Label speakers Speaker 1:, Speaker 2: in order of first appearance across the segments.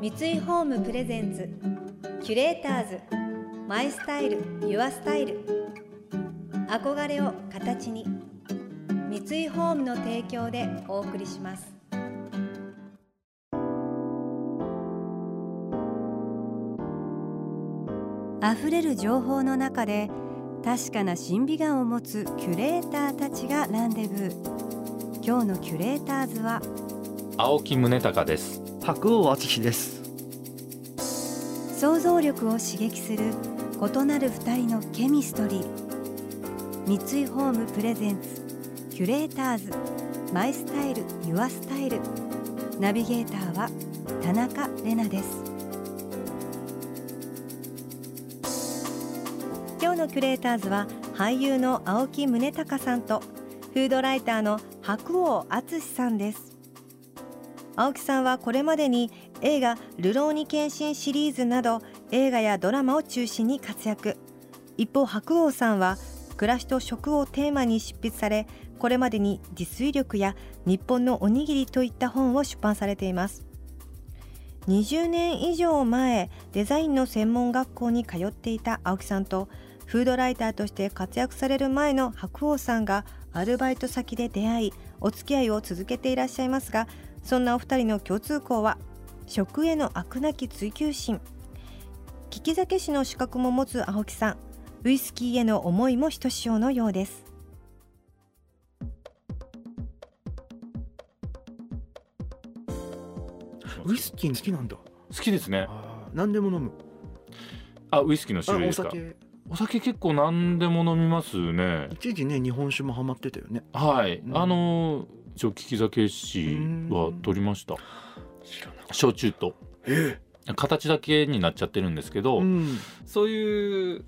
Speaker 1: 三井ホームプレゼンツキュレーターズマイスタイルユアスタイル。憧れを形に三井ホームの提供でお送りします。溢れる情報の中で確かな審美眼を持つキュレーターたちがランデブー。今日のキュレーターズは
Speaker 2: 青木宗隆です。
Speaker 3: 白尾敦です。
Speaker 1: 想像力を刺激する異なる二人のケミストリー。三井ホームプレゼンツキュレーターズマイスタイルユアスタイル。ナビゲーターは田中れなです。今日のキュレーターズは俳優の青木宗隆さんとフードライターの白尾敦さんです。青木さんはこれまでに映画「流浪に献身」シリーズなど映画やドラマを中心に活躍。一方白鸚さんは暮らしと食をテーマに執筆されこれまでに自炊力や日本のおにぎりといった本を出版されています。20年以上前デザインの専門学校に通っていた青木さんとフードライターとして活躍される前の白鸚さんがアルバイト先で出会いお付き合いを続けていらっしゃいますがそんなお二人の共通項は食への飽くなき追求心。利き酒師の資格も持つ青木さん。ウイスキーへの思いもひとしおのようです。
Speaker 3: ウイスキー好きなんだ。
Speaker 2: 好きですね。
Speaker 3: 何でも飲む。
Speaker 2: あウイスキーの種類ですか？
Speaker 3: お酒。
Speaker 2: 結構何でも飲みますね。
Speaker 3: 一時ね日本酒もハマってたよね。
Speaker 2: はい、
Speaker 3: うん。
Speaker 2: あの一応利き酒師は取りました。焼酎と。
Speaker 3: たえ？
Speaker 2: 形だけになっちゃってるんですけど、
Speaker 3: うん。
Speaker 2: そういう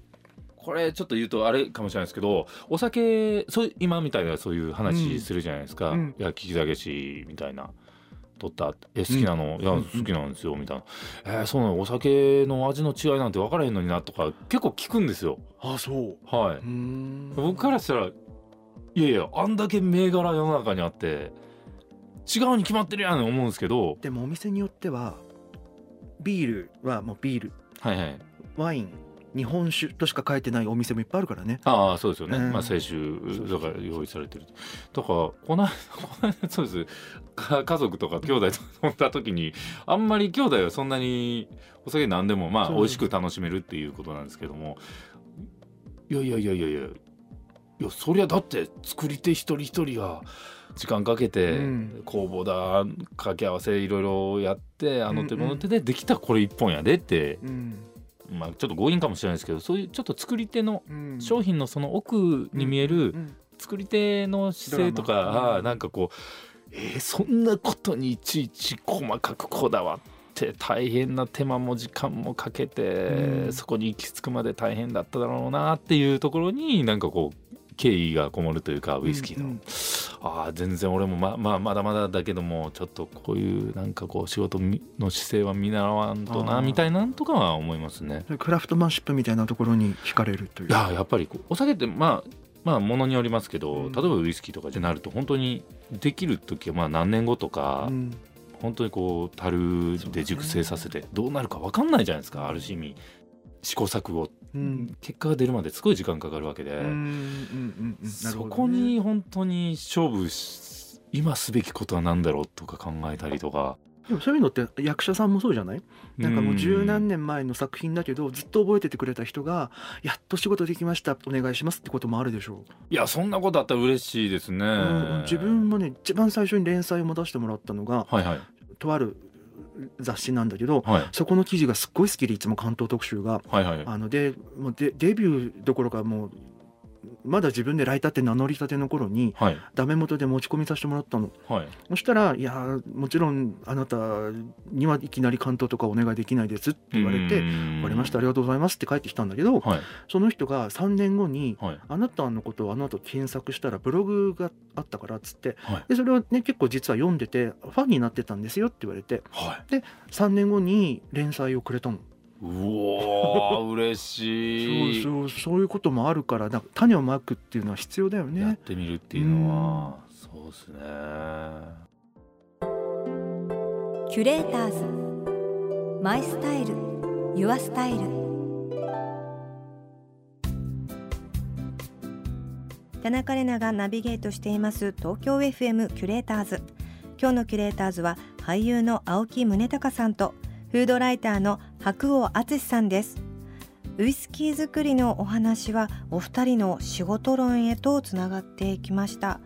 Speaker 2: これちょっと言うとあれかもしれないですけどお酒そう今みたいなそういう話するじゃないですか、
Speaker 3: うん。
Speaker 2: いや利き酒師みたいな。取ったえ好きなの、いや
Speaker 3: うん
Speaker 2: 好きなんですよみたいな、えーそうなの？お酒の味の違いなんて分からへんのになとか結構聞くんですよ。
Speaker 3: あそう。
Speaker 2: はい、
Speaker 3: うーん。
Speaker 2: 僕からしたらいやいやあんだけ銘柄世の中にあって違うに決まってるやん思うんですけど。
Speaker 3: でもお店によってはビールはもうビール。
Speaker 2: はいはい。
Speaker 3: ワイン日本酒としか書いてないお店もいっぱいあるからね。
Speaker 2: ああそうですよね、
Speaker 3: うん。
Speaker 2: まあ清酒だから用意されてる。だからこの間そうです。か家族とか兄弟と飲んだ時にあんまり兄弟はそんなにお酒何でもまあ美味しく楽しめるっていうことなんですけども。いやいやいやいやいやいやそりゃだって作り手一人一人が時間かけて
Speaker 3: うん。
Speaker 2: 工房だ掛け合わせいろいろやってあの手この手でできたこれ一本やでって、
Speaker 3: うん。
Speaker 2: まあちょっと強引かもしれないですけどそういうちょっと作り手の
Speaker 3: うん。
Speaker 2: 商品のその奥に見える
Speaker 3: うん。
Speaker 2: 作り手の姿勢とか、
Speaker 3: うん。
Speaker 2: なんかこうえーそんなことにいちいち細かくこだわって大変な手間も時間もかけて、
Speaker 3: うん。
Speaker 2: そこに行き着くまで大変だっただろうなっていうところになんかこう敬意がこもるというかウイスキーの、
Speaker 3: うん。うん
Speaker 2: ああ全然俺もままあまだまだだけどもちょっとこういうなんかこう仕事の姿勢は見習わんとなみたいなんとかは思いますね。
Speaker 3: クラフトマンシップみたいなところに惹かれるという。
Speaker 2: いややっぱりお酒ってまあまあものによりますけど、
Speaker 3: うん。
Speaker 2: 例えばウイスキーとかじゃなると本当にできる時はまあ何年後とか、
Speaker 3: うん。
Speaker 2: 本当にこう樽で熟成させてどうなるか分かんないじゃないですかある意味。試行錯誤、
Speaker 3: うん。
Speaker 2: 結果が出るまですごい時間かかるわけで、
Speaker 3: うんうんうん
Speaker 2: そこに本当に勝負し今すべきことは何だろうとか考えたりとか。
Speaker 3: でもそういうのって役者さんもそうじゃない？なんかもう十何
Speaker 2: 年
Speaker 3: 年前の作品だけどずっと覚えててくれた人が「やっと仕事できましたお願いします」ってこともあるでしょ
Speaker 2: いやそんなことあったら嬉しいですね、
Speaker 3: う、うん。自分もね一番最初に連載を持たせてもらったのが
Speaker 2: はいはい。
Speaker 3: とある雑誌なんだけど
Speaker 2: はい。
Speaker 3: そこの記事がすっごい好きでいつも関東特集が。
Speaker 2: はいはい。
Speaker 3: あのでもうデデビューどころかもうまだ自分でライターって名乗りたての頃に
Speaker 2: はい。
Speaker 3: ダメ元で持ち込みさせてもらったの。
Speaker 2: はい。
Speaker 3: そしたら「いやもちろんあなたにはいきなり関東とかお願いできないです」って言われて「
Speaker 2: 分
Speaker 3: りましたありがとうございます」って帰ってきたんだけど
Speaker 2: はい。
Speaker 3: その人が3年後に
Speaker 2: はい「
Speaker 3: あなたのことをあの後検索したらブログがあったから」っつって
Speaker 2: はい。
Speaker 3: でそれをね結構実は読んでてファンになってたんですよって言われて
Speaker 2: はい。
Speaker 3: 3年後に連載をくれたの。
Speaker 2: うおー嬉しい。
Speaker 3: そうそうそういうこともあるからなんか種をまくっていうのは必要だよ
Speaker 2: やっ
Speaker 3: ね。
Speaker 2: てみるっていうのはそうですね。
Speaker 1: キュレーターズマイスタイルユアスタイル。田中れながナビゲートしています東京 FM キュレーターズ。今日のキュレーターズは俳優の青木宗隆さんとフードライターの白尾敦さんです。ウイスキー作りのお話はお二人の仕事論へとつながってきました。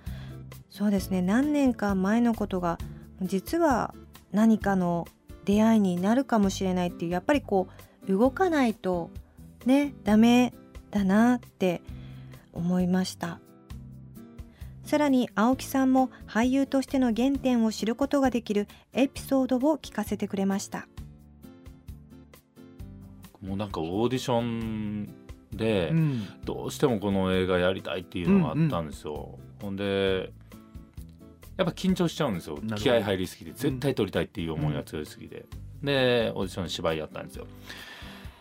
Speaker 1: そうですね。何年か前のことが実は何かの出会いになるかもしれないっていうやっぱりこう動かないとねダメだなって思いました。さらに青木さんも俳優としての原点を知ることができるエピソードを聞かせてくれました。
Speaker 2: もうなんかオーディションで、
Speaker 3: うん。
Speaker 2: どうしてもこの映画やりたいっていうのがあったんですよ、ほんでやっぱ緊張しちゃうんですよ。気合入りすぎて絶対撮りたいっていう思いが強いすぎて、でオーディション芝居やったんですよ。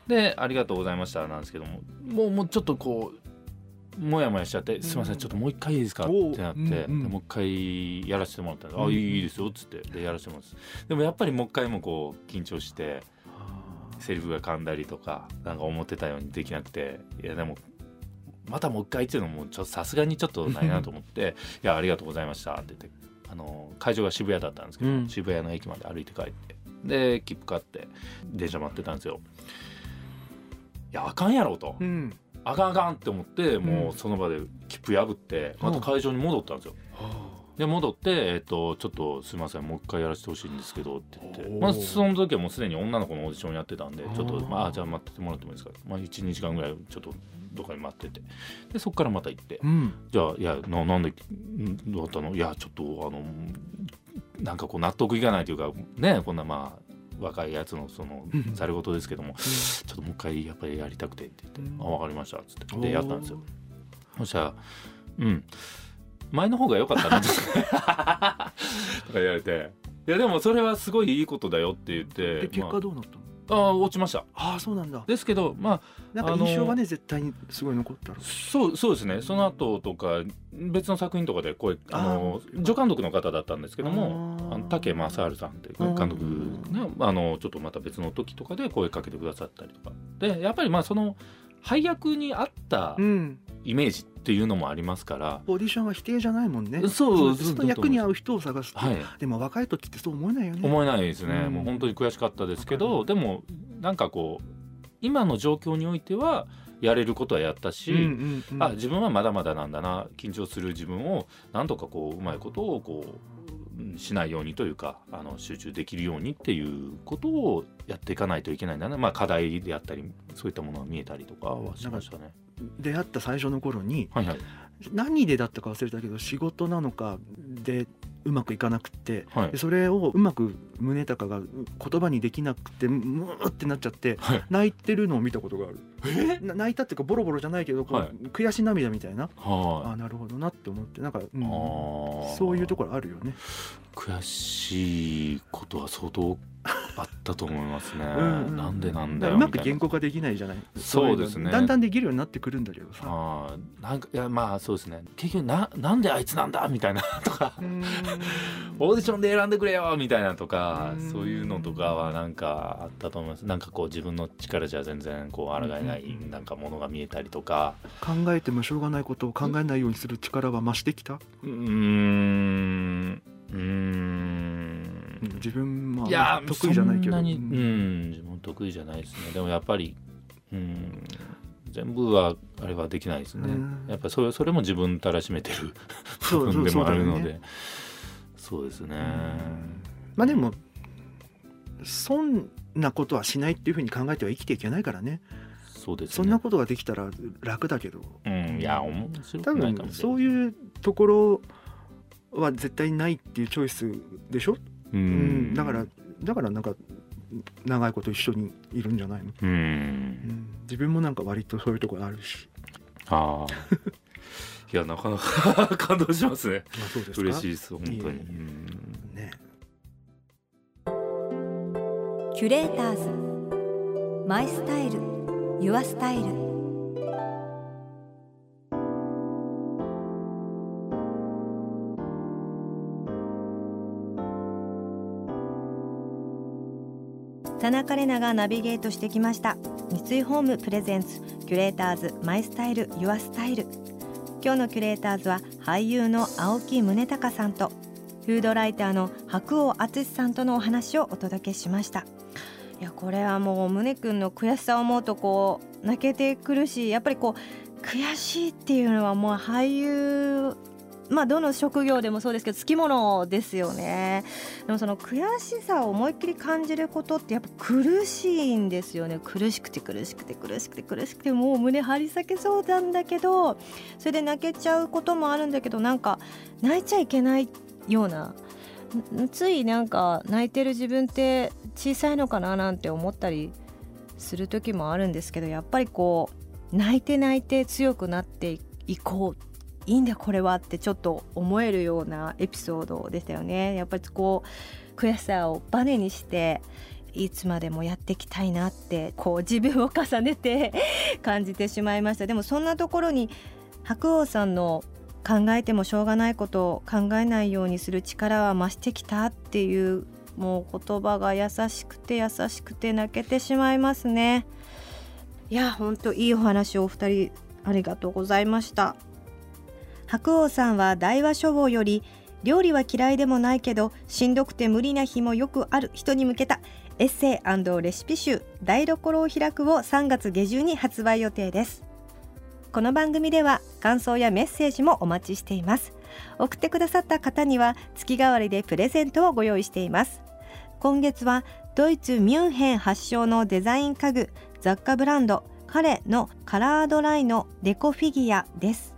Speaker 2: で「ありがとうございました」なんですけども。もうもうちょっとこう。もやもやしちゃって「すいません
Speaker 3: うん
Speaker 2: ちょっともう一回いいですか?」ってなって、
Speaker 3: うんうん
Speaker 2: でもう一回やらせてもらったんです「
Speaker 3: うん。
Speaker 2: あいいですよ」っつって。でやらせてもらうんです。でもやっぱりもう一回もこう緊張してセリフが噛んだりとかなんか思ってたようにできなくていやでもまたもう一回っていうのもちょっとさすがにちょっとないなと思って「いやありがとうございました」って言ってあの会場が渋谷だったんですけど、
Speaker 3: うん。
Speaker 2: 渋谷の駅まで歩いて帰ってで切符買って電車待ってたんですよ。いやあかんやろと、
Speaker 3: うん。
Speaker 2: あかんあかんって思っても
Speaker 3: う
Speaker 2: うんその場で切符破ってまた会場に戻ったんですよ。で戻って、えっと「ちょっとすいませんもう一回やらせてほしいんですけど」って言って。まあ、その時はもうすでに女の子のオーディションやってたんでちょっと、まあ、じゃあ待っててもらってもいいですか、まあ、12時間ぐらいちょっとどっかに待ってて。でそこからまた行って。
Speaker 3: うん。
Speaker 2: じゃあいやななんでんどうだったの？いやちょっとあのなんかこう納得いかないというかねこんなまあ若いやつのその
Speaker 3: うん。
Speaker 2: ざれ言ですけどもちょっともう一回やっぱりやりたくてって言って「
Speaker 3: うん。
Speaker 2: あ分かりました」っつって。でやったんですよ。そしたら「うん前の方が良かったな」とか。言われて「いやでもそれはすごいいいことだよ」って言って
Speaker 3: で結
Speaker 2: ま
Speaker 3: 果どうなったの？
Speaker 2: あ、あー落ちました。
Speaker 3: ああそうなんだ。
Speaker 2: ですけどまあ
Speaker 3: なんか印象がね絶対にすごい残ったろ
Speaker 2: そうそうですね。その後とか別の作品とかで声あの助監督の方だったんですけども
Speaker 3: あー。
Speaker 2: あの竹正治さんっていう監督ねあのちょっとまた別の時とかで声かけてくださったりとか。でやっぱりまあその配役に合った
Speaker 3: うん。
Speaker 2: イメージっていうのもありますから、
Speaker 3: オーディションは否定じゃないもんね。
Speaker 2: そう
Speaker 3: その役に合う人を探すって。
Speaker 2: はい。
Speaker 3: でも若い時ってそう思えないよね。
Speaker 2: 思えないですね、
Speaker 3: うん。
Speaker 2: もう本当に悔しかったですけ
Speaker 3: わ
Speaker 2: どでもなんかこう今の状況においてはやれることはやったし、
Speaker 3: うんうんうん。
Speaker 2: あ自分はまだまだなんだな緊張する自分をなんとかこううまいことをこううんしないようにというかあの集中できるようにっていうことをやっていかないといけないんだな、まあ、課題であったりそういったものが見えたりとかはしましたね。
Speaker 3: 出会った最初の頃に
Speaker 2: はいはい。
Speaker 3: 何でだったか忘れたけど仕事なのかでうまくいかなくって
Speaker 2: はい。
Speaker 3: でそれをうまく宗隆が言葉にできなくてムーってなっちゃって
Speaker 2: はい。
Speaker 3: 泣いてるのを見たことがある。泣いたっていうかボロボロじゃないけどこう、
Speaker 2: はい。
Speaker 3: 悔し涙みたいな。あ
Speaker 2: は
Speaker 3: あなるほどなって思ってなんか、うん。そういうところあるよね。
Speaker 2: 悔しいことは相当あったと思いますね。
Speaker 3: うんうん
Speaker 2: なんでなんだ
Speaker 3: だからうまく言語化できないじゃない？
Speaker 2: そうですね。
Speaker 3: だんだんできるようになってくるんだけどさ。
Speaker 2: あーなんかいやまあそうですね。結局ななんであいつなんだみたいな とか。オーディションで選んでくれよみたいなとか
Speaker 3: うん。
Speaker 2: そういうのとかはなんかあったと思います。なんかこう自分の力じゃ全然こう抗えない
Speaker 3: うん
Speaker 2: なんかものが見えたりとか。
Speaker 3: 考えてもしょうがないことを考えないようにする力は増してきた、
Speaker 2: うーん。うーん
Speaker 3: うん。自分はい
Speaker 2: や
Speaker 3: 得意じゃないけど。
Speaker 2: そんなに。
Speaker 3: う
Speaker 2: うん。ん自分得意じゃないですね。でもやっぱりうん。全部はあれはできないですね。
Speaker 3: うん。
Speaker 2: やっぱりそれそれも自分たらしめてる
Speaker 3: そう
Speaker 2: 部分でもあるので。そうですね。
Speaker 3: まあでもそんなことはしないっていうふうに考えては生きていけないからね。
Speaker 2: そうですね。
Speaker 3: そんなことができたら楽だけど。
Speaker 2: うん。いや面白
Speaker 3: 多
Speaker 2: くないか
Speaker 3: 分
Speaker 2: もしれない
Speaker 3: そういうところは絶対ないっていうチョイスでしょ、
Speaker 2: う
Speaker 3: うん。だからだからなんか長いこと一緒にいるんじゃないの、
Speaker 2: う
Speaker 3: うん。ん、自分もなんか割とそういうところあるし。
Speaker 2: ああ。いやなかなか 感動しますね。
Speaker 3: まあそうですか？
Speaker 2: 嬉しいです本当に。
Speaker 3: ね。
Speaker 1: キュレーターズ。マイスタイル。ユアスタイル田中れながナビゲートしてきました。三井ホームプレゼンツキュレーターズマイスタイルユアスタイル。今日のキュレーターズは俳優の青木宗隆さんとフードライターの白尾敦さんとのお話をお届けしました。いやこれはもう宗君の悔しさを思うとこう泣けてくるしやっぱりこう悔しいっていうのはもう俳優まあどの職業でもそうですけどつきものですよね。でもその悔しさを思いっきり感じることってやっぱ苦しいんですよね。苦しくて苦しくて苦しくて苦しくてもう胸張り裂けそうなんだけどそれで泣けちゃうこともあるんだけどなんか泣いちゃいけないようなついなんか泣いてる自分って小さいのかななんて思ったりする時もあるんですけどやっぱりこう泣いて泣いて強くなっていこういいんだこれはってちょっと思えるようなエピソードでしたよね。やっぱりこう悔しさをバネにしていつまでもやっていきたいなってこう自分を重ねて感じてしまいました。でもそんなところに白鸚さんの考えてもしょうがないことを考えないようにする力は増してきたっていうもう言葉が優しくて優しくて泣けてしまいますね。いやほんといいお話をお二人ありがとうございました。白鸚さんは大和書房より料理は嫌いでもないけどしんどくて無理な日もよくある人に向けたエッセイレシピ集台所を開くを3月下旬に発売予定です。この番組では感想やメッセージもお待ちしています。送ってくださった方には月替わりでプレゼントをご用意しています。今月はドイツミュンヘン発祥のデザイン家具雑貨ブランドカレのカラードライのデコフィギュアです。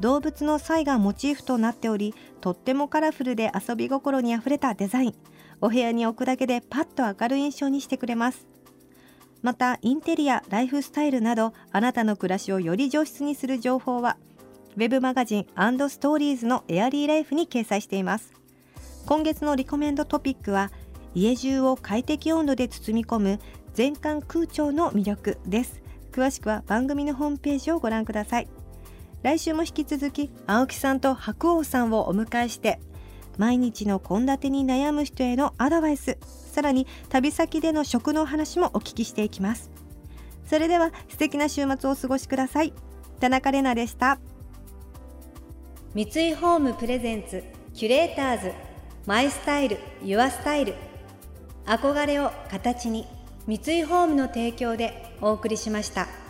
Speaker 1: 動物のサイがモチーフとなっておりとってもカラフルで遊び心にあふれたデザイン。お部屋に置くだけでパッと明るい印象にしてくれます。またインテリアライフスタイルなどあなたの暮らしをより上質にする情報はウェブマガジンストーリーズのエアリーライフに掲載しています。今月のリコメンドトピックは家中を快適温度で包み込む全館空調の魅力です。詳しくは番組のホームページをご覧ください。来週も引き続き青木さんと白鸚さんをお迎えして毎日の献立に悩む人へのアドバイスさらに旅先での食の話もお聞きしていきます。それでは素敵な週末をお過ごしください。田中れなでした。三井ホームプレゼンツキュレーターズマイスタイルユアスタイル。憧れを形に三井ホームの提供でお送りしました。